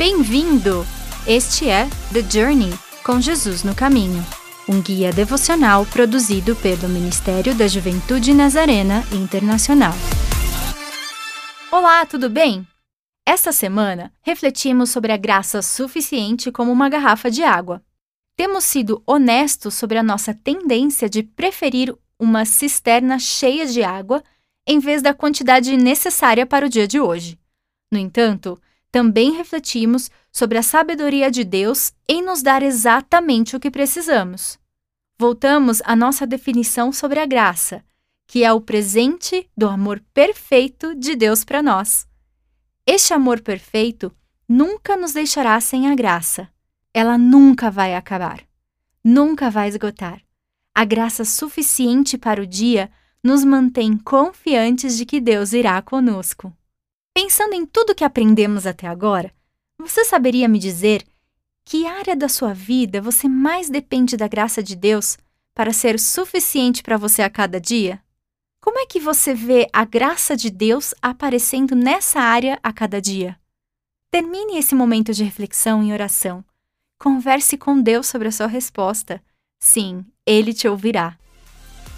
Bem-vindo! Este é The Journey com Jesus no Caminho, um guia devocional produzido pelo Ministério da Juventude Nazarena Internacional. Olá, tudo bem? Esta semana refletimos sobre a graça suficiente como uma garrafa de água. Temos sido honestos sobre a nossa tendência de preferir uma cisterna cheia de água em vez da quantidade necessária para o dia de hoje. No entanto, também refletimos sobre a sabedoria de Deus em nos dar exatamente o que precisamos. Voltamos à nossa definição sobre a graça, que é o presente do amor perfeito de Deus para nós. Este amor perfeito nunca nos deixará sem a graça. Ela nunca vai acabar, nunca vai esgotar. A graça suficiente para o dia nos mantém confiantes de que Deus irá conosco. Pensando em tudo que aprendemos até agora, você saberia me dizer que área da sua vida você mais depende da graça de Deus para ser suficiente para você a cada dia? Como é que você vê a graça de Deus aparecendo nessa área a cada dia? Termine esse momento de reflexão em oração. Converse com Deus sobre a sua resposta. Sim, Ele te ouvirá.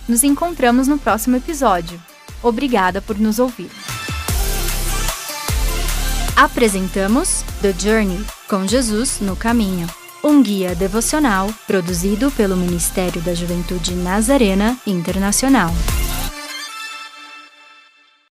Nos encontramos no próximo episódio. Obrigada por nos ouvir. Apresentamos The Journey com Jesus no Caminho, um guia devocional produzido pelo Ministério da Juventude Nazarena Internacional.